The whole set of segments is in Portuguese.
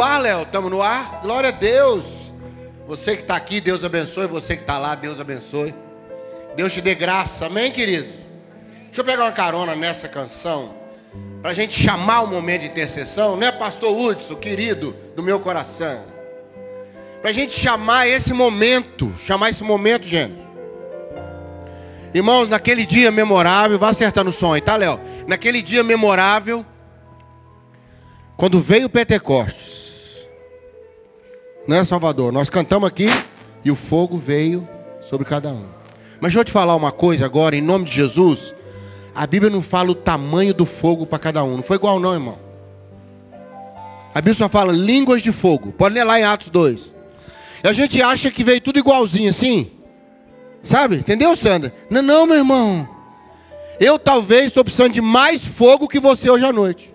ar, Léo, estamos no ar? Glória a Deus. Você que está aqui, Deus abençoe. Você que está lá, Deus abençoe. Deus te dê graça, amém, querido? Deixa eu pegar uma carona nessa canção, para a gente chamar o momento de intercessão, né, pastor Hudson, querido do meu coração? Para a gente chamar esse momento, chamar esse momento, gente. Irmãos, naquele dia memorável, vai acertando o som aí, tá, Léo? Naquele dia memorável, quando veio o Pentecostes, né, Salvador? Nós cantamos aqui e o fogo veio sobre cada um. Mas deixa eu te falar uma coisa agora, em nome de Jesus. A Bíblia não fala o tamanho do fogo para cada um. Não foi igual não, irmão. A Bíblia só fala línguas de fogo. Pode ler lá em Atos 2. E a gente acha que veio tudo igualzinho assim. Sabe? Entendeu, Sandra? Não, não, meu irmão. Eu talvez estou precisando de mais fogo que você hoje à noite.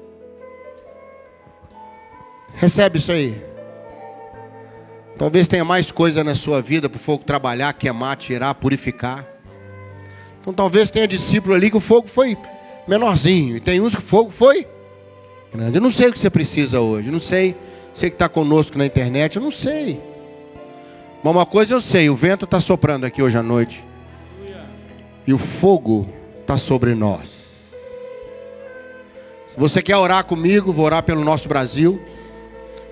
Recebe isso aí. Talvez tenha mais coisa na sua vida para o fogo trabalhar, queimar, tirar, purificar. Então talvez tenha discípulo ali que o fogo foi menorzinho. E tem uns que o fogo foi grande. Eu não sei o que você precisa hoje. Eu não sei. Você que está conosco na internet, eu não sei. Mas uma coisa eu sei, o vento está soprando aqui hoje à noite. E o fogo está sobre nós. Se você quer orar comigo, vou orar pelo nosso Brasil.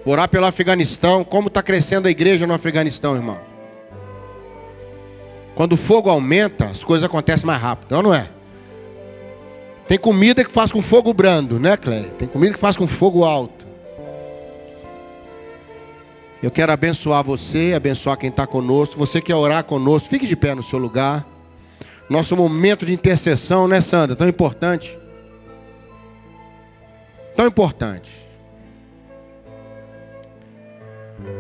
Orar pelo Afeganistão. Como está crescendo a igreja no Afeganistão, irmão? Quando o fogo aumenta, as coisas acontecem mais rápido, não, não é? Tem comida que faz com fogo brando, né, Cleia? Tem comida que faz com fogo alto. Eu quero abençoar você, abençoar quem está conosco. Você quer orar conosco, fique de pé no seu lugar. Nosso momento de intercessão, né, Sandra? Tão importante. Tão importante.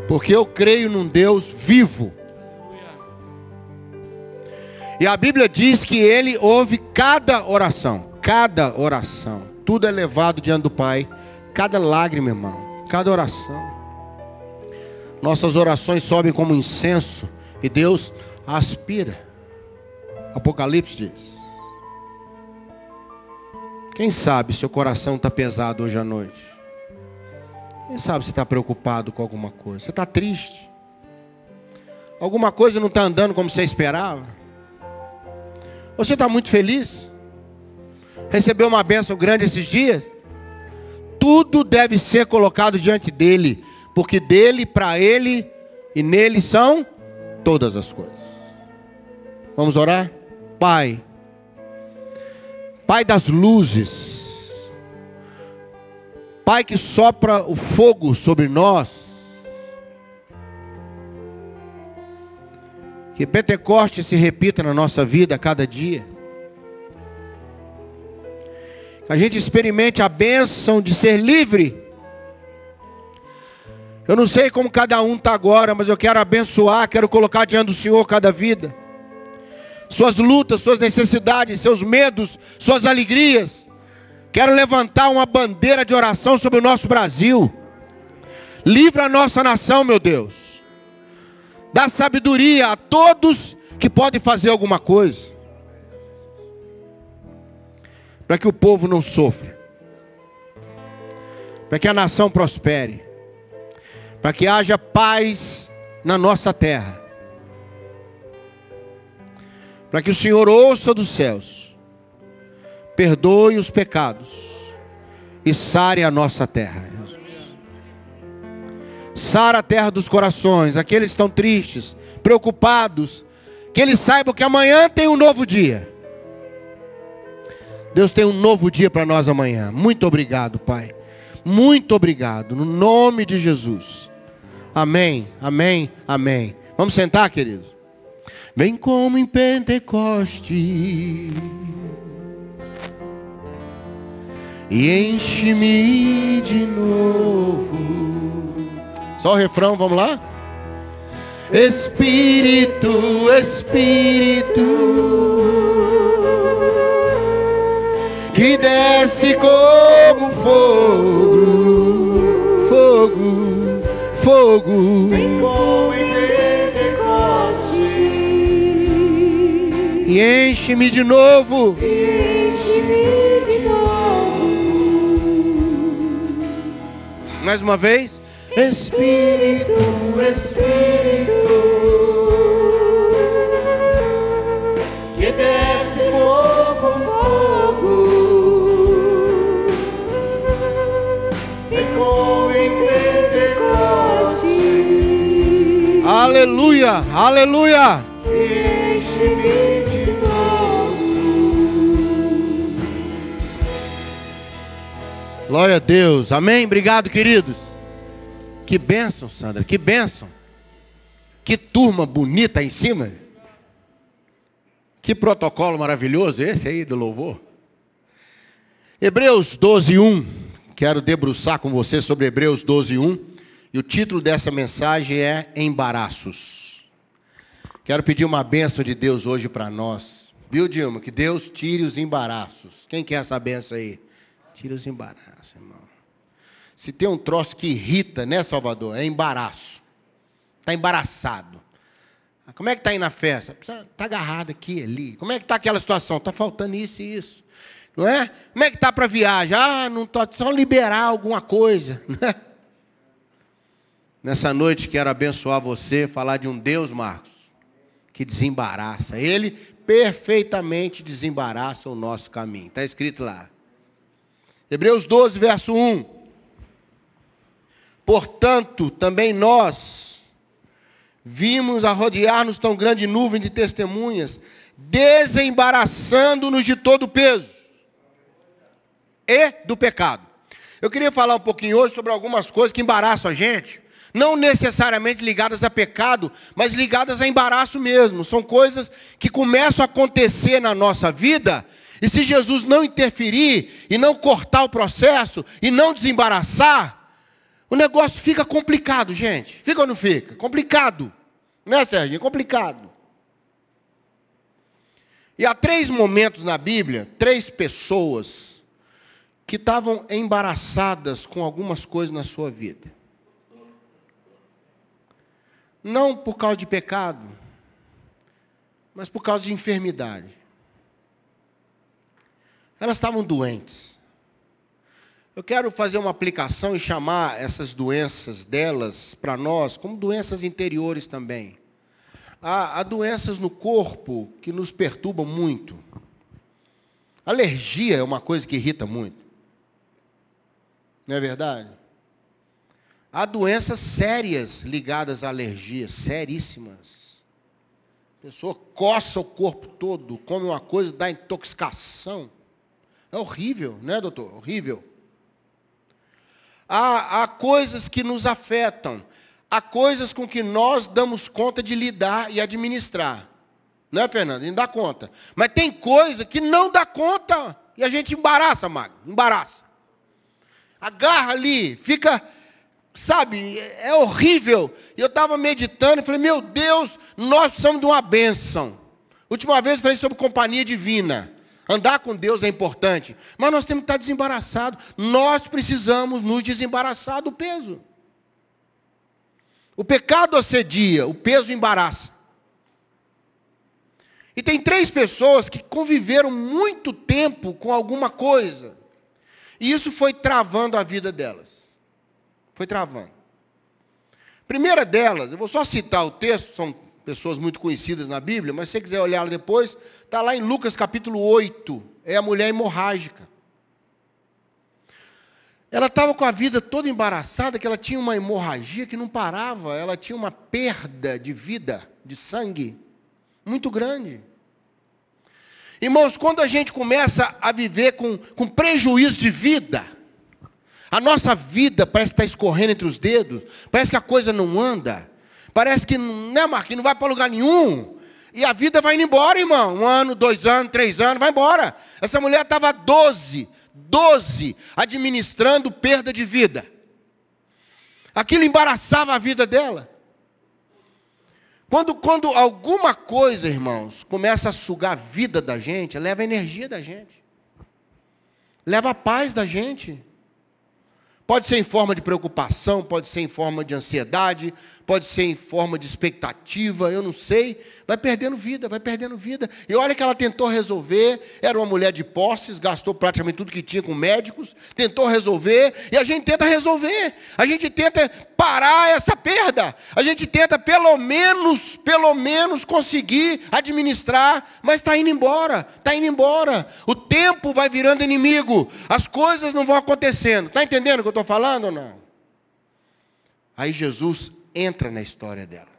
Porque eu creio num Deus vivo. E a Bíblia diz que ele ouve cada oração. Cada oração. Tudo é levado diante do Pai. Cada lágrima, irmão. Cada oração. Nossas orações sobem como incenso e Deus aspira. Apocalipse diz. Quem sabe seu coração está pesado hoje à noite? Quem sabe se está preocupado com alguma coisa? Você está triste? Alguma coisa não está andando como você esperava? Você está muito feliz? Recebeu uma bênção grande esses dias? Tudo deve ser colocado diante dele porque dele, para ele e nele são todas as coisas. Vamos orar? Pai, Pai das luzes, Pai que sopra o fogo sobre nós, que Pentecoste se repita na nossa vida a cada dia. Que a gente experimente a bênção de ser livre eu não sei como cada um está agora, mas eu quero abençoar, quero colocar diante do Senhor cada vida. Suas lutas, suas necessidades, seus medos, suas alegrias. Quero levantar uma bandeira de oração sobre o nosso Brasil. Livra a nossa nação, meu Deus. Dá sabedoria a todos que podem fazer alguma coisa. Para que o povo não sofra. Para que a nação prospere para que haja paz na nossa terra. Para que o Senhor ouça dos céus, perdoe os pecados e sare a nossa terra. Sara a terra dos corações, aqueles que estão tristes, preocupados, que eles saibam que amanhã tem um novo dia. Deus tem um novo dia para nós amanhã. Muito obrigado, Pai. Muito obrigado, no nome de Jesus. Amém, amém, amém. Vamos sentar, queridos? Vem como em Pentecoste e enche-me de novo. Só o refrão, vamos lá? Espírito, Espírito, que desce como fogo, fogo fogo. Vem como em Pentecoste. E enche-me de novo. Enche-me de novo. Mais uma vez. Espírito, Espírito, que desce como fogo, ficou em Pentecoste. Aleluia, aleluia. Glória a Deus, amém. Obrigado, queridos. Que bênção, Sandra, que bênção. Que turma bonita aí em cima. Que protocolo maravilhoso esse aí do louvor. Hebreus 12, 1. Quero debruçar com você sobre Hebreus 12, 1. E o título dessa mensagem é Embaraços. Quero pedir uma bênção de Deus hoje para nós. Viu, Dilma? Que Deus tire os embaraços. Quem quer essa bênção aí? Tire os embaraços. Se tem um troço que irrita, né, Salvador? É embaraço. Está embaraçado. Como é que está aí na festa? Está agarrado aqui, ali. Como é que está aquela situação? Está faltando isso e isso. Não é? Como é que está para viajar? Ah, não estou só liberar alguma coisa. Né? Nessa noite quero abençoar você, falar de um Deus, Marcos, que desembaraça. Ele perfeitamente desembaraça o nosso caminho. Está escrito lá. Hebreus 12, verso 1. Portanto, também nós vimos a rodear-nos tão grande nuvem de testemunhas, desembaraçando-nos de todo o peso e do pecado. Eu queria falar um pouquinho hoje sobre algumas coisas que embaraçam a gente, não necessariamente ligadas a pecado, mas ligadas a embaraço mesmo. São coisas que começam a acontecer na nossa vida, e se Jesus não interferir e não cortar o processo e não desembaraçar, o negócio fica complicado, gente. Fica ou não fica? Complicado. Né, Sérgio? É complicado. E há três momentos na Bíblia, três pessoas que estavam embaraçadas com algumas coisas na sua vida. Não por causa de pecado, mas por causa de enfermidade. Elas estavam doentes. Eu quero fazer uma aplicação e chamar essas doenças delas para nós como doenças interiores também. Há, há, doenças no corpo que nos perturbam muito. Alergia é uma coisa que irrita muito. Não é verdade? Há doenças sérias ligadas à alergia, seríssimas. A pessoa coça o corpo todo, come uma coisa, dá intoxicação. É horrível, não é, doutor? Horrível há, há coisas que nos afetam, há coisas com que nós damos conta de lidar e administrar. Não é, Fernando? Gente dá conta. Mas tem coisa que não dá conta e a gente embaraça, Magno, embaraça. Agarra ali, fica, sabe, é horrível. E eu estava meditando e falei, meu Deus, nós somos de uma bênção. Última vez eu falei sobre companhia divina. Andar com Deus é importante, mas nós temos que estar desembaraçados. Nós precisamos nos desembaraçar do peso. O pecado assedia, o peso embaraça. E tem três pessoas que conviveram muito tempo com alguma coisa. E isso foi travando a vida delas. Foi travando. Primeira delas, eu vou só citar o texto, são pessoas muito conhecidas na Bíblia, mas se você quiser olhar depois, está lá em Lucas capítulo 8, é a mulher hemorrágica. Ela estava com a vida toda embaraçada, que ela tinha uma hemorragia que não parava, ela tinha uma perda de vida, de sangue, muito grande. Irmãos, quando a gente começa a viver com, com prejuízo de vida, a nossa vida parece estar escorrendo entre os dedos, parece que a coisa não anda, Parece que, né, Marquinhos, não vai para lugar nenhum. E a vida vai indo embora, irmão. Um ano, dois anos, três anos, vai embora. Essa mulher estava 12, 12, administrando perda de vida. Aquilo embaraçava a vida dela. Quando, quando alguma coisa, irmãos, começa a sugar a vida da gente, leva a energia da gente. Leva a paz da gente. Pode ser em forma de preocupação, pode ser em forma de ansiedade, pode ser em forma de expectativa, eu não sei. Vai perdendo vida, vai perdendo vida. E olha que ela tentou resolver, era uma mulher de posses, gastou praticamente tudo que tinha com médicos, tentou resolver, e a gente tenta resolver. A gente tenta parar essa perda. A gente tenta pelo menos, pelo menos conseguir administrar, mas está indo embora, está indo embora. O tempo vai virando inimigo, as coisas não vão acontecendo. Está entendendo o que eu estou falando ou não? Aí Jesus entra na história dela.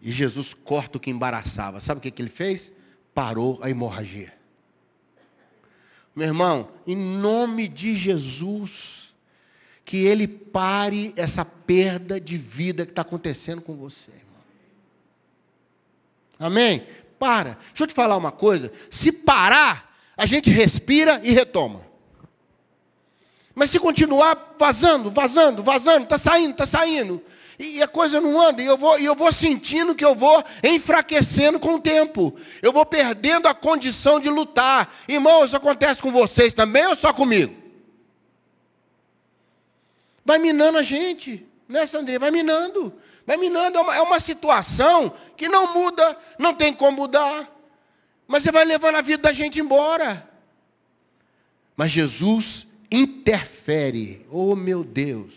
E Jesus corta o que embaraçava. Sabe o que, que ele fez? Parou a hemorragia. Meu irmão, em nome de Jesus, que ele pare essa perda de vida que está acontecendo com você, irmão. Amém? Para. Deixa eu te falar uma coisa. Se parar, a gente respira e retoma. Mas se continuar vazando, vazando, vazando, está saindo, está saindo, e a coisa não anda, e eu, vou, e eu vou sentindo que eu vou enfraquecendo com o tempo, eu vou perdendo a condição de lutar. Irmão, isso acontece com vocês também ou só comigo? Vai minando a gente, né, Sandrinha? Vai minando, vai minando, é uma, é uma situação que não muda, não tem como mudar, mas você vai levando a vida da gente embora. Mas Jesus interfere. Oh meu Deus.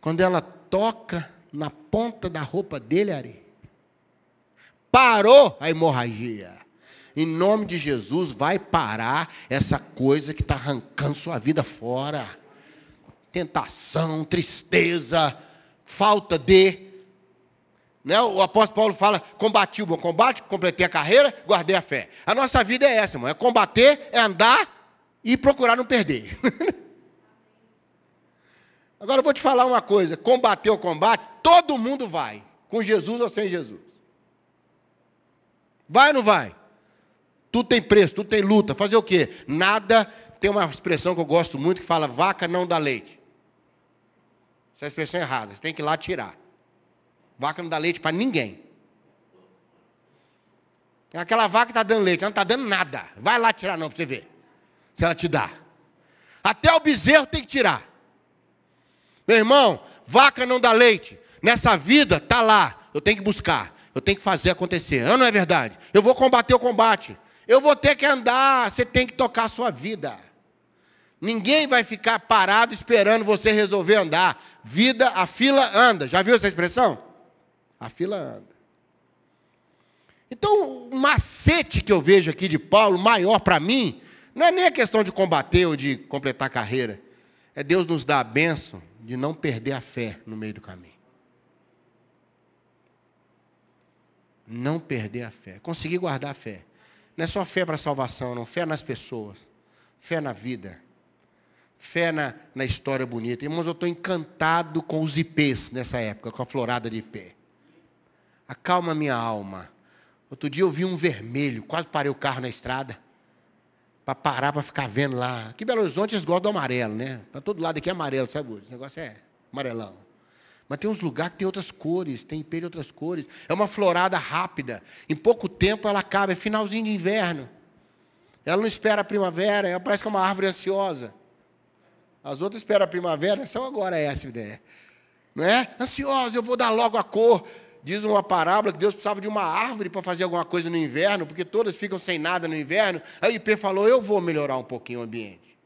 Quando ela toca na ponta da roupa dele, Ari, parou a hemorragia. Em nome de Jesus, vai parar essa coisa que está arrancando sua vida fora. Tentação, tristeza, falta de. Né? O apóstolo Paulo fala: combati o bom combate, completei a carreira, guardei a fé. A nossa vida é essa, irmão: é combater, é andar e procurar não perder. Agora eu vou te falar uma coisa: combater o combate, todo mundo vai, com Jesus ou sem Jesus. Vai ou não vai? Tudo tem preço, tudo tem luta. Fazer o quê? Nada. Tem uma expressão que eu gosto muito que fala: vaca não dá leite. Essa é expressão errada, você tem que ir lá tirar. Vaca não dá leite para ninguém. Aquela vaca está dando leite, ela não está dando nada. Vai lá tirar não para você ver se ela te dá. Até o bezerro tem que tirar. Meu irmão, vaca não dá leite. Nessa vida, está lá. Eu tenho que buscar. Eu tenho que fazer acontecer. Não é verdade? Eu vou combater o combate. Eu vou ter que andar. Você tem que tocar a sua vida. Ninguém vai ficar parado esperando você resolver andar. Vida, a fila anda. Já viu essa expressão? A fila anda. Então, o macete que eu vejo aqui de Paulo, maior para mim, não é nem a questão de combater ou de completar a carreira. É Deus nos dar a bênção de não perder a fé no meio do caminho. Não perder a fé. Conseguir guardar a fé. Não é só fé para a salvação, não. Fé nas pessoas. Fé na vida. Fé na, na história bonita. Irmãos, eu estou encantado com os IPs nessa época, com a florada de IP. Acalma minha alma. Outro dia eu vi um vermelho, quase parei o carro na estrada para parar para ficar vendo lá. Aqui em Belo Horizonte eles gostam do amarelo, né? Para todo lado aqui é amarelo, sabe? Esse negócio é amarelão. Mas tem uns lugares que tem outras cores, tem IP de outras cores. É uma florada rápida. Em pouco tempo ela acaba, é finalzinho de inverno. Ela não espera a primavera, ela parece que é uma árvore ansiosa. As outras esperam a primavera, são agora essa ideia. Não é? Ansiosa, eu vou dar logo a cor. Diz uma parábola que Deus precisava de uma árvore para fazer alguma coisa no inverno, porque todas ficam sem nada no inverno. Aí IP falou: Eu vou melhorar um pouquinho o ambiente.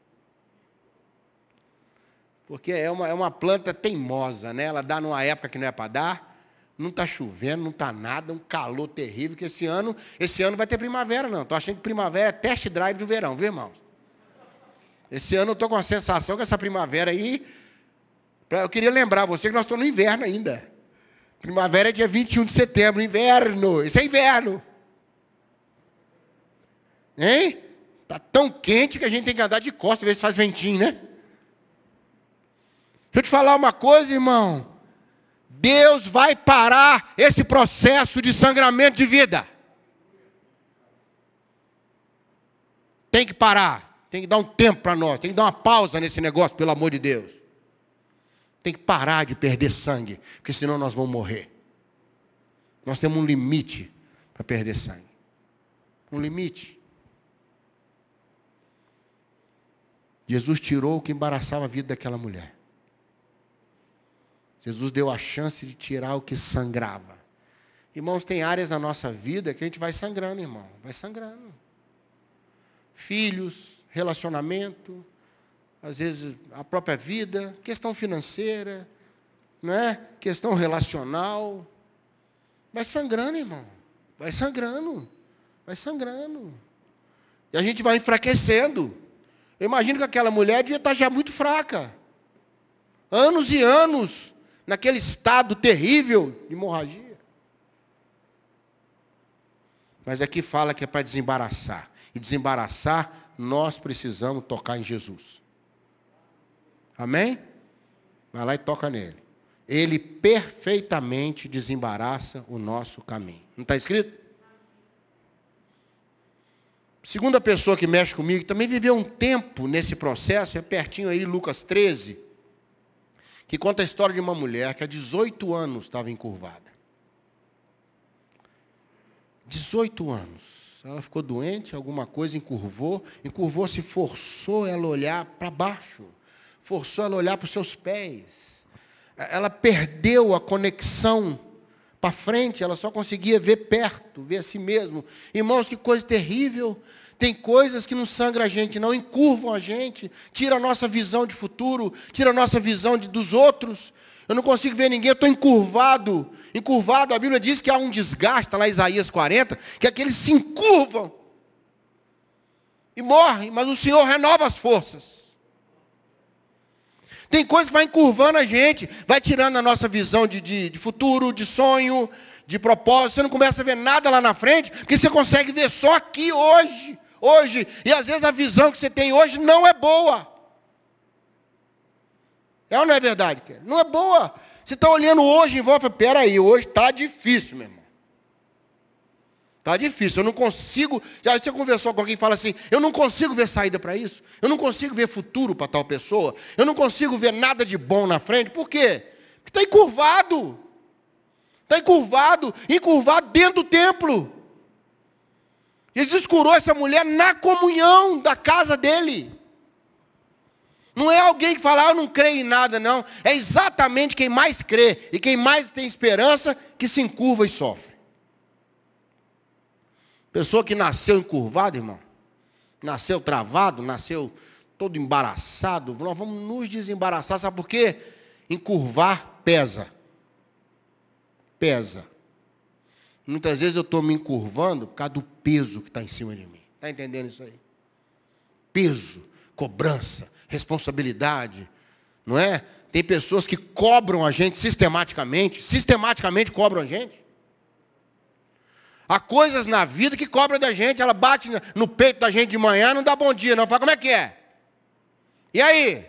Porque é uma, é uma planta teimosa, né? ela dá numa época que não é para dar, não está chovendo, não está nada, um calor terrível, que esse ano, esse ano vai ter primavera, não. Estou achando que primavera é test drive do verão, viu, irmãos? Esse ano eu estou com a sensação que essa primavera aí. Eu queria lembrar você que nós estamos no inverno ainda. Primavera é dia 21 de setembro, inverno. Isso é inverno. Hein? Está tão quente que a gente tem que andar de costas, ver se faz ventinho, né? Deixa eu te falar uma coisa, irmão. Deus vai parar esse processo de sangramento de vida. Tem que parar. Tem que dar um tempo para nós. Tem que dar uma pausa nesse negócio, pelo amor de Deus. Tem que parar de perder sangue, porque senão nós vamos morrer. Nós temos um limite para perder sangue. Um limite. Jesus tirou o que embaraçava a vida daquela mulher. Jesus deu a chance de tirar o que sangrava. Irmãos, tem áreas na nossa vida que a gente vai sangrando, irmão. Vai sangrando. Filhos, relacionamento, às vezes a própria vida, questão financeira, não é? Questão relacional. Vai sangrando, irmão. Vai sangrando. Vai sangrando. E a gente vai enfraquecendo. Eu imagino que aquela mulher devia estar já muito fraca. Anos e anos naquele estado terrível de hemorragia. Mas aqui fala que é para desembaraçar. E desembaraçar, nós precisamos tocar em Jesus. Amém? Vai lá e toca nele. Ele perfeitamente desembaraça o nosso caminho. Não está escrito? Segunda pessoa que mexe comigo, também viveu um tempo nesse processo, é pertinho aí, Lucas 13, que conta a história de uma mulher que há 18 anos estava encurvada. 18 anos. Ela ficou doente, alguma coisa encurvou, encurvou, se forçou ela olhar para baixo forçou ela a olhar para os seus pés. Ela perdeu a conexão para frente, ela só conseguia ver perto, ver a si mesmo. Irmãos, que coisa terrível. Tem coisas que não sangram a gente, não encurvam a gente, tira a nossa visão de futuro, tira a nossa visão de, dos outros. Eu não consigo ver ninguém, eu estou encurvado. Encurvado, a Bíblia diz que há um desgaste, está lá Isaías 40, que aqueles se encurvam e morrem, mas o Senhor renova as forças. Tem coisa que vai encurvando a gente, vai tirando a nossa visão de, de, de, futuro, de sonho, de propósito. Você não começa a ver nada lá na frente, porque você consegue ver só aqui hoje. Hoje. E às vezes a visão que você tem hoje não é boa. É ou não é verdade? Não é boa. Você está olhando hoje em volta, peraí, hoje está difícil, meu irmão. Está difícil, eu não consigo. Já você conversou com alguém e fala assim: eu não consigo ver saída para isso, eu não consigo ver futuro para tal pessoa, eu não consigo ver nada de bom na frente. Por quê? Porque está encurvado. Está encurvado, encurvado dentro do templo. Jesus curou essa mulher na comunhão da casa dele. Não é alguém que fala, ah, eu não creio em nada, não. É exatamente quem mais crê e quem mais tem esperança que se encurva e sofre. Pessoa que nasceu encurvada, irmão. Nasceu travado, nasceu todo embaraçado. Nós vamos nos desembaraçar, sabe por quê? Encurvar pesa. Pesa. Muitas vezes eu estou me encurvando por causa do peso que está em cima de mim. Está entendendo isso aí? Peso, cobrança, responsabilidade. Não é? Tem pessoas que cobram a gente sistematicamente, sistematicamente cobram a gente. Há coisas na vida que cobram da gente, ela bate no peito da gente de manhã, não dá bom dia, não. Fala, como é que é? E aí?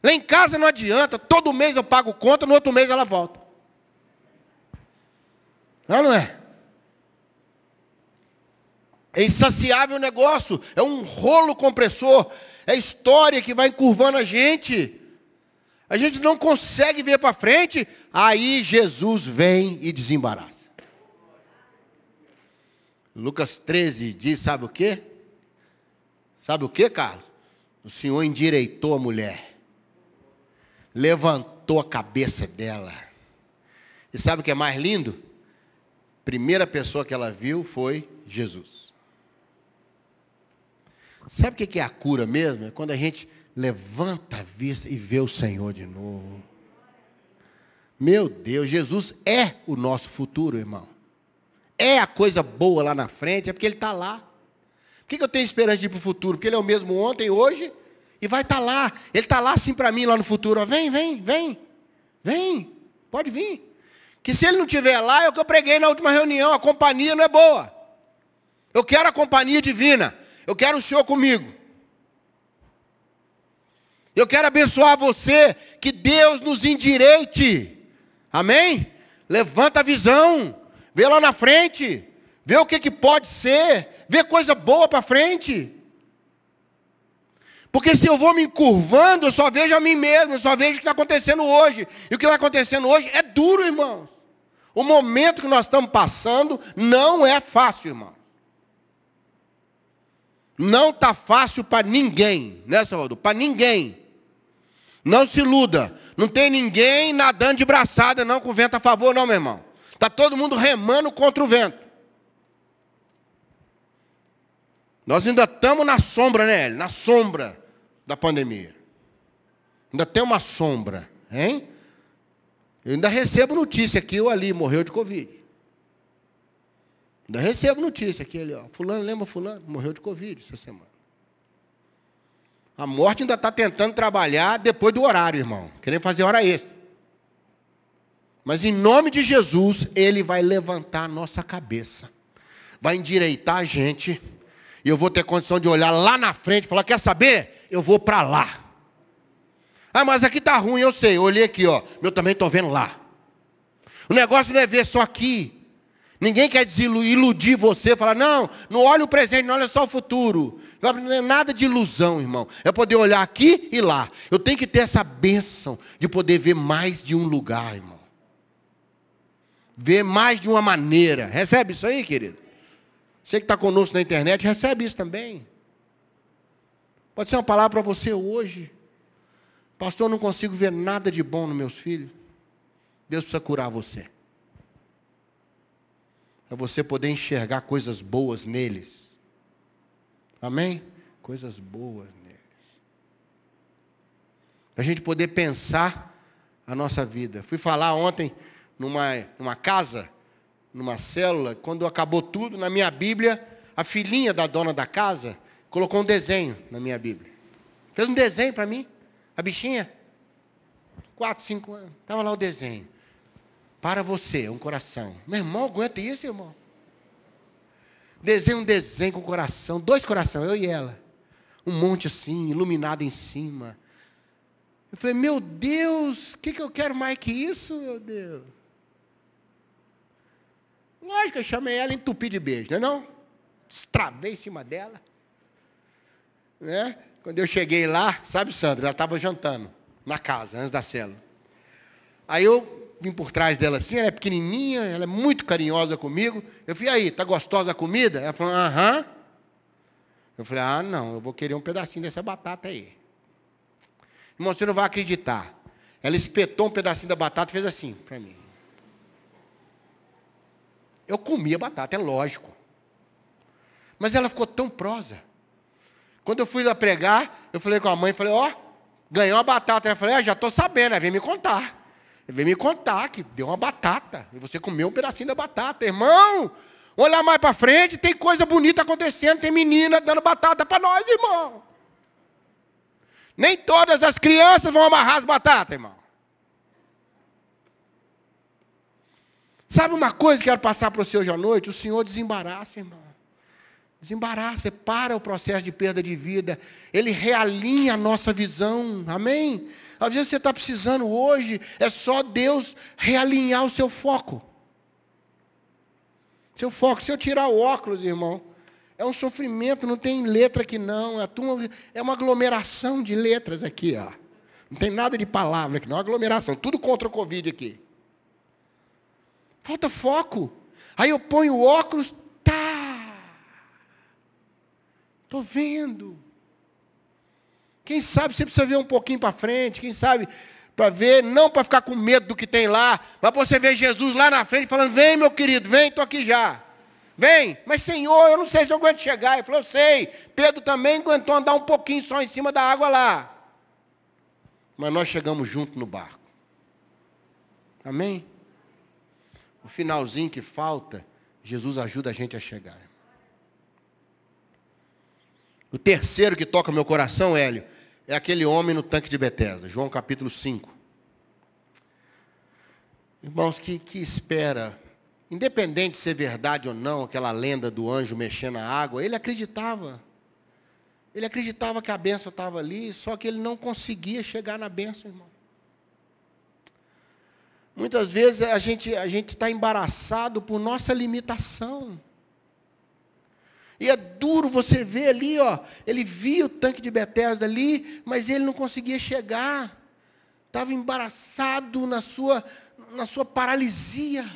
Lá em casa não adianta, todo mês eu pago conta, no outro mês ela volta. Não, não é? É insaciável o negócio, é um rolo compressor, é história que vai encurvando a gente. A gente não consegue ver para frente, aí Jesus vem e desembaraça. Lucas 13 diz, sabe o quê? Sabe o quê, Carlos? O Senhor endireitou a mulher. Levantou a cabeça dela. E sabe o que é mais lindo? Primeira pessoa que ela viu foi Jesus. Sabe o que é a cura mesmo? É quando a gente levanta a vista e vê o Senhor de novo. Meu Deus, Jesus é o nosso futuro, irmão é a coisa boa lá na frente, é porque Ele está lá. Por que, eu tenho esperança de ir para o futuro? Porque Ele é o mesmo ontem, hoje, e vai estar tá lá. Ele está lá assim para mim, lá no futuro. Ó, vem, vem, vem, vem, pode vir. Que se Ele não estiver lá, é o que eu preguei na última reunião, a companhia não é boa. Eu quero a companhia divina. Eu quero o Senhor comigo. Eu quero abençoar você, que Deus nos endireite. Amém? Levanta a visão. Vê lá na frente. Vê o que, que pode ser. Vê coisa boa para frente. Porque se eu vou me encurvando, eu só vejo a mim mesmo, eu só vejo o que está acontecendo hoje. E o que está acontecendo hoje é duro, irmãos. O momento que nós estamos passando não é fácil, irmão. Não tá fácil para ninguém, né, Salvador? Para ninguém. Não se iluda. Não tem ninguém nadando de braçada, não, com vento a favor, não, meu irmão. Está todo mundo remando contra o vento. Nós ainda estamos na sombra, né, Na sombra da pandemia. Ainda tem uma sombra, hein? Eu ainda recebo notícia aqui ou ali, morreu de Covid. Ainda recebo notícia aqui ali, ó. Fulano, lembra fulano? Morreu de Covid essa semana. A morte ainda está tentando trabalhar depois do horário, irmão. Querendo fazer hora extra. Mas em nome de Jesus, Ele vai levantar a nossa cabeça. Vai endireitar a gente. E eu vou ter condição de olhar lá na frente e falar, quer saber? Eu vou para lá. Ah, mas aqui está ruim, eu sei. Olhei aqui, ó. Eu também estou vendo lá. O negócio não é ver só aqui. Ninguém quer iludir você, falar, não, não olha o presente, não olha só o futuro. Não é nada de ilusão, irmão. É poder olhar aqui e lá. Eu tenho que ter essa bênção de poder ver mais de um lugar, irmão. Ver mais de uma maneira. Recebe isso aí, querido? Você que está conosco na internet, recebe isso também. Pode ser uma palavra para você hoje. Pastor, eu não consigo ver nada de bom nos meus filhos. Deus precisa curar você. Para você poder enxergar coisas boas neles. Amém? Coisas boas neles. Para a gente poder pensar a nossa vida. Fui falar ontem numa, numa casa, numa célula, quando acabou tudo, na minha Bíblia, a filhinha da dona da casa colocou um desenho na minha Bíblia. Fez um desenho para mim. A bichinha, quatro, cinco anos, estava lá o desenho. Para você, um coração. Meu irmão, aguenta isso, irmão. Desenho um desenho com coração, dois corações, eu e ela. Um monte assim, iluminado em cima. Eu falei, meu Deus, o que, que eu quero mais que isso, meu Deus? Lógico, eu chamei ela entupi de beijo, não é não? Estravei em cima dela. Né? Quando eu cheguei lá, sabe, Sandra, ela estava jantando na casa, antes da célula. Aí eu vim por trás dela assim, ela é pequenininha, ela é muito carinhosa comigo. Eu falei, aí, tá gostosa a comida? Ela falou, aham. Eu falei, ah, não, eu vou querer um pedacinho dessa batata aí. Irmão, você não vai acreditar. Ela espetou um pedacinho da batata e fez assim para mim. Eu comi a batata, é lógico. Mas ela ficou tão prosa. Quando eu fui lá pregar, eu falei com a mãe, falei, ó, oh, ganhou uma batata. Ela falou, ah, já estou sabendo, vem me contar. Vem me contar que deu uma batata. E você comeu um pedacinho da batata. Irmão, olha mais para frente, tem coisa bonita acontecendo, tem menina dando batata para nós, irmão. Nem todas as crianças vão amarrar as batatas, irmão. Sabe uma coisa que eu quero passar para você hoje à noite? O Senhor desembaraça, irmão. Desembaraça, para o processo de perda de vida. Ele realinha a nossa visão. Amém? Às vezes você está precisando hoje, é só Deus realinhar o seu foco. Seu foco. Se eu tirar o óculos, irmão, é um sofrimento, não tem letra aqui não. É uma aglomeração de letras aqui, ó. Não tem nada de palavra aqui, não. É uma aglomeração. Tudo contra o Covid aqui. Falta foco. Aí eu ponho o óculos, Estou vendo. Quem sabe você precisa ver um pouquinho para frente, quem sabe para ver, não para ficar com medo do que tem lá, mas você ver Jesus lá na frente falando: Vem, meu querido, vem, estou aqui já. Vem, mas Senhor, eu não sei se eu aguento chegar. Ele falou: Eu sei. Pedro também aguentou andar um pouquinho só em cima da água lá. Mas nós chegamos junto no barco. Amém? O finalzinho que falta, Jesus ajuda a gente a chegar. O terceiro que toca meu coração, Hélio, é aquele homem no tanque de Betesda, João capítulo 5. Irmãos, que, que espera, independente de ser verdade ou não, aquela lenda do anjo mexendo na água, ele acreditava. Ele acreditava que a bênção estava ali, só que ele não conseguia chegar na bênção, irmão. Muitas vezes a gente a está embaraçado por nossa limitação. E é duro você ver ali, ó, ele via o tanque de Betesda ali, mas ele não conseguia chegar. Estava embaraçado na sua, na sua paralisia.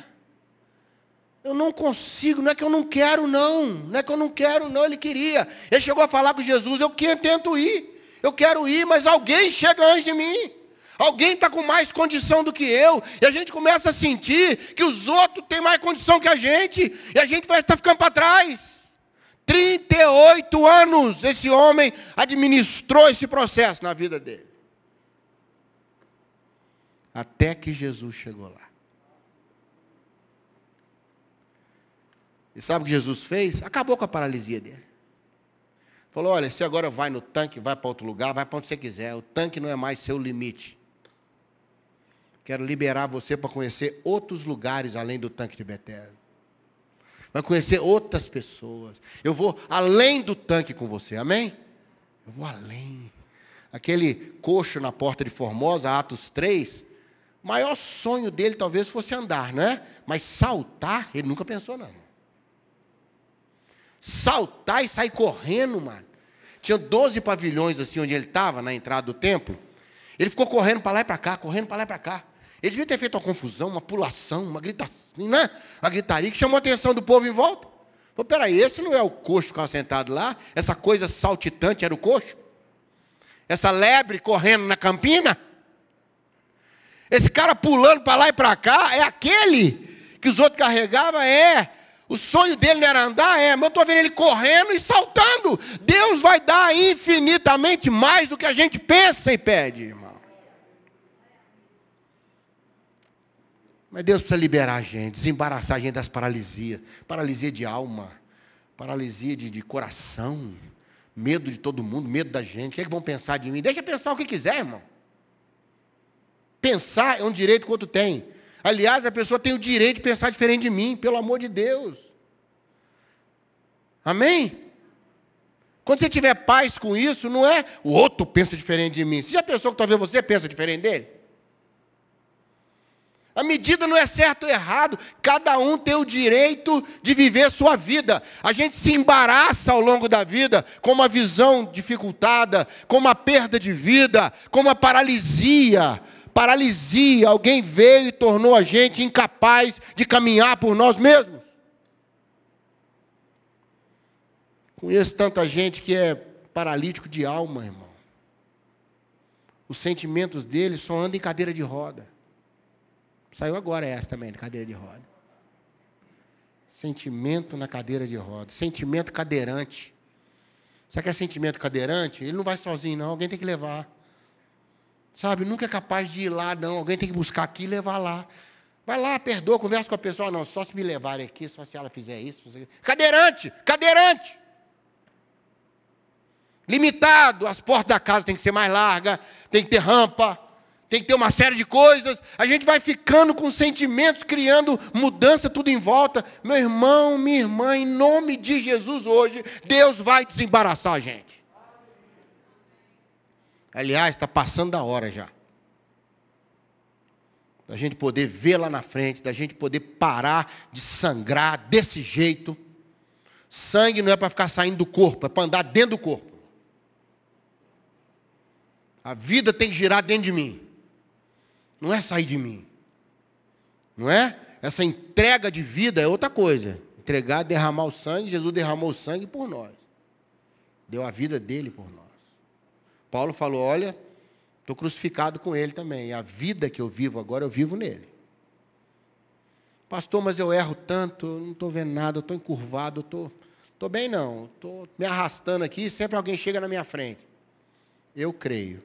Eu não consigo, não é que eu não quero, não. Não é que eu não quero, não. Ele queria. Ele chegou a falar com Jesus: Eu tento ir. Eu quero ir, mas alguém chega antes de mim. Alguém está com mais condição do que eu. E a gente começa a sentir que os outros têm mais condição que a gente. E a gente vai estar ficando para trás. 38 anos esse homem administrou esse processo na vida dele. Até que Jesus chegou lá. E sabe o que Jesus fez? Acabou com a paralisia dele. Falou: olha, você agora vai no tanque, vai para outro lugar, vai para onde você quiser. O tanque não é mais seu limite. Quero liberar você para conhecer outros lugares além do tanque de Betesda. Vai conhecer outras pessoas. Eu vou além do tanque com você, amém? Eu vou além. Aquele coxo na porta de Formosa, Atos 3, o maior sonho dele talvez fosse andar, não é? Mas saltar, ele nunca pensou, não saltar e sair correndo, mano. Tinha 12 pavilhões assim onde ele estava, na entrada do templo. Ele ficou correndo para lá e para cá, correndo para lá e para cá. Ele devia ter feito uma confusão, uma pulação, uma gritação, né? Uma gritaria que chamou a atenção do povo em volta. Pô, peraí, esse não é o coxo que ficava sentado lá? Essa coisa saltitante era o coxo? Essa lebre correndo na campina? Esse cara pulando para lá e para cá é aquele que os outros carregavam? É. O sonho dele não era andar, é, mas eu estou vendo ele correndo e saltando. Deus vai dar infinitamente mais do que a gente pensa e pede, irmão. Mas Deus precisa liberar a gente, desembaraçar a gente das paralisias. Paralisia de alma, paralisia de, de coração, medo de todo mundo, medo da gente. O que, é que vão pensar de mim? Deixa pensar o que quiser, irmão. Pensar é um direito que o outro tem. Aliás, a pessoa tem o direito de pensar diferente de mim, pelo amor de Deus. Amém? Quando você tiver paz com isso, não é o outro pensa diferente de mim. Você já pensou que talvez você pensa diferente dele? A medida não é certo ou errado, cada um tem o direito de viver sua vida. A gente se embaraça ao longo da vida com uma visão dificultada, com uma perda de vida, com uma paralisia, paralisia. Alguém veio e tornou a gente incapaz de caminhar por nós mesmos. Conheço tanta gente que é paralítico de alma, irmão. Os sentimentos dele só andam em cadeira de roda. Saiu agora essa também, de cadeira de roda. Sentimento na cadeira de roda. Sentimento cadeirante. Sabe que é sentimento cadeirante? Ele não vai sozinho, não. Alguém tem que levar. Sabe, nunca é capaz de ir lá, não. Alguém tem que buscar aqui e levar lá. Vai lá, perdoa, conversa com a pessoa. Não, só se me levarem aqui, só se ela fizer isso. Cadeirante, cadeirante. Limitado, as portas da casa tem que ser mais largas, tem que ter rampa, tem que ter uma série de coisas. A gente vai ficando com sentimentos, criando mudança tudo em volta. Meu irmão, minha irmã, em nome de Jesus hoje, Deus vai desembaraçar a gente. Aliás, está passando da hora já. Da gente poder ver lá na frente, da gente poder parar de sangrar desse jeito. Sangue não é para ficar saindo do corpo, é para andar dentro do corpo. A vida tem que girar dentro de mim. Não é sair de mim. Não é? Essa entrega de vida é outra coisa. Entregar, derramar o sangue, Jesus derramou o sangue por nós. Deu a vida dele por nós. Paulo falou: Olha, estou crucificado com ele também. E a vida que eu vivo agora, eu vivo nele. Pastor, mas eu erro tanto, eu não estou vendo nada, eu estou encurvado, eu estou. Estou bem não, estou me arrastando aqui, sempre alguém chega na minha frente. Eu creio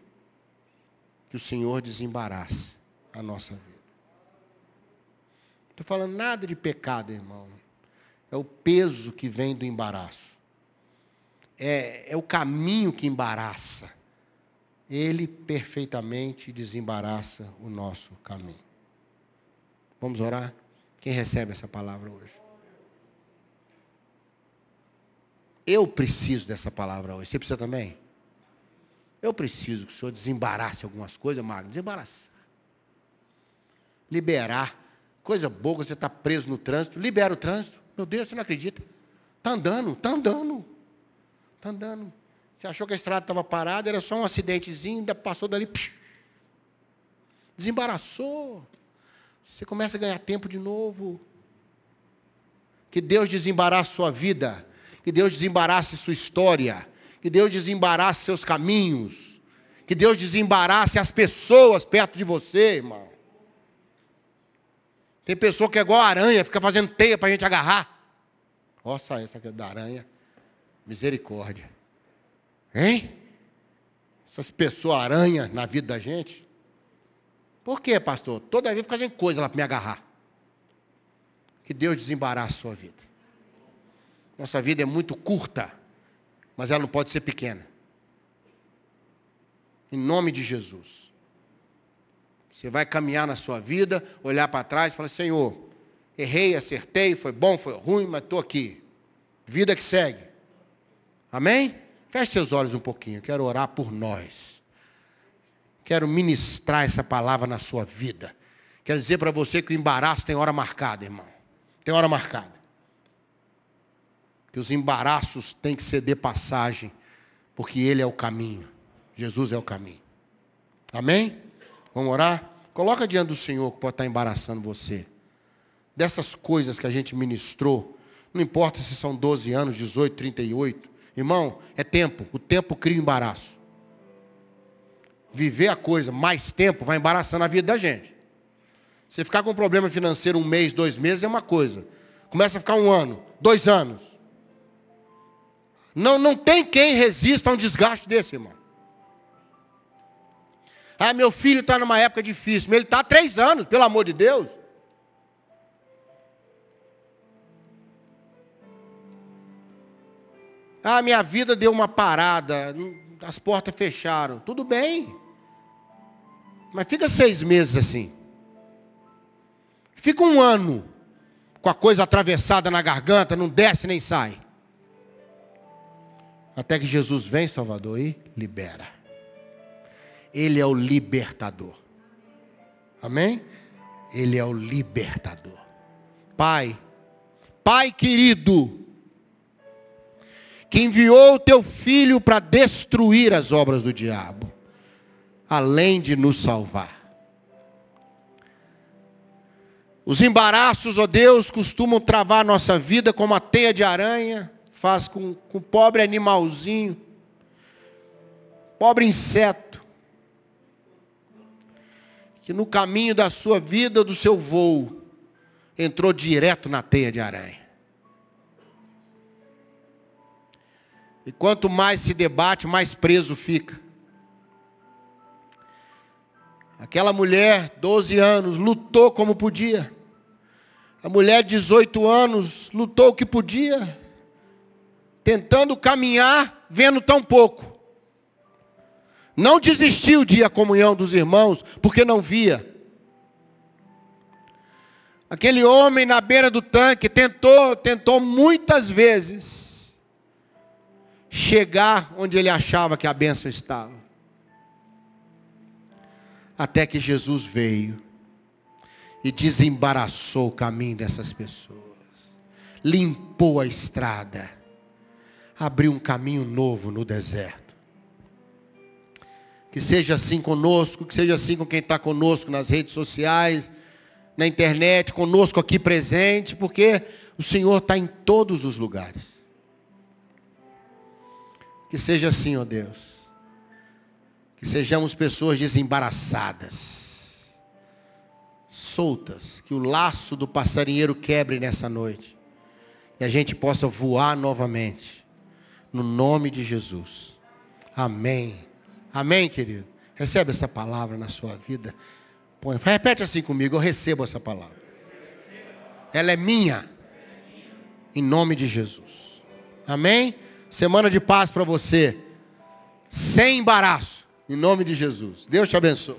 que o Senhor desembaraça a nossa vida. Estou falando nada de pecado, irmão. É o peso que vem do embaraço. É, é o caminho que embaraça. Ele perfeitamente desembaraça o nosso caminho. Vamos orar? Quem recebe essa palavra hoje? Eu preciso dessa palavra hoje. Você precisa também? Eu preciso que o senhor desembarace algumas coisas, Magno. Desembaraçar. Liberar. Coisa boa, você está preso no trânsito. Libera o trânsito. Meu Deus, você não acredita. Está andando, está andando. Está andando. Você achou que a estrada estava parada, era só um acidentezinho, ainda passou dali. Psh, desembaraçou. Você começa a ganhar tempo de novo. Que Deus desembarace sua vida. Que Deus desembarace sua história. Que Deus desembarace seus caminhos. Que Deus desembarace as pessoas perto de você, irmão. Tem pessoa que é igual aranha, fica fazendo teia para a gente agarrar. Nossa, essa aqui é da aranha. Misericórdia. Hein? Essas pessoas aranha na vida da gente. Por quê, pastor? Toda vez fica fazendo coisa lá para me agarrar. Que Deus desembaraça a sua vida. Nossa vida é muito curta, mas ela não pode ser pequena. Em nome de Jesus. Você vai caminhar na sua vida, olhar para trás e falar, Senhor, errei, acertei, foi bom, foi ruim, mas estou aqui. Vida que segue. Amém? Feche seus olhos um pouquinho, quero orar por nós. Quero ministrar essa palavra na sua vida. Quero dizer para você que o embaraço tem hora marcada, irmão. Tem hora marcada. Que os embaraços têm que de passagem, porque Ele é o caminho. Jesus é o caminho. Amém? Vamos orar? Coloca diante do Senhor que pode estar embaraçando você. Dessas coisas que a gente ministrou, não importa se são 12 anos, 18, 38, Irmão, é tempo. O tempo cria embaraço. Viver a coisa mais tempo vai embaraçando a vida da gente. Você ficar com um problema financeiro um mês, dois meses é uma coisa. Começa a ficar um ano, dois anos. Não, não tem quem resista a um desgaste desse, irmão. Ah, meu filho está numa época difícil, ele está há três anos, pelo amor de Deus. Ah, minha vida deu uma parada, as portas fecharam. Tudo bem. Mas fica seis meses assim. Fica um ano com a coisa atravessada na garganta, não desce nem sai. Até que Jesus vem, Salvador, e libera. Ele é o libertador. Amém? Ele é o libertador. Pai, Pai querido, que enviou o teu filho para destruir as obras do diabo, além de nos salvar. Os embaraços, ó Deus, costumam travar nossa vida como a teia de aranha faz com, com o pobre animalzinho, pobre inseto, que no caminho da sua vida, do seu voo, entrou direto na teia de aranha. E quanto mais se debate, mais preso fica. Aquela mulher, 12 anos, lutou como podia. A mulher, 18 anos, lutou o que podia, tentando caminhar, vendo tão pouco. Não desistiu de ir à comunhão dos irmãos, porque não via. Aquele homem na beira do tanque tentou, tentou muitas vezes chegar onde ele achava que a bênção estava. Até que Jesus veio e desembaraçou o caminho dessas pessoas, limpou a estrada, abriu um caminho novo no deserto. Que seja assim conosco, que seja assim com quem está conosco nas redes sociais, na internet, conosco aqui presente, porque o Senhor está em todos os lugares. Que seja assim, ó Deus. Que sejamos pessoas desembaraçadas, soltas, que o laço do passarinheiro quebre nessa noite. E a gente possa voar novamente. No nome de Jesus. Amém. Amém, querido. Recebe essa palavra na sua vida. Põe, repete assim comigo, eu recebo essa palavra. Ela é minha. Em nome de Jesus. Amém? Semana de paz para você. Sem embaraço. Em nome de Jesus. Deus te abençoe.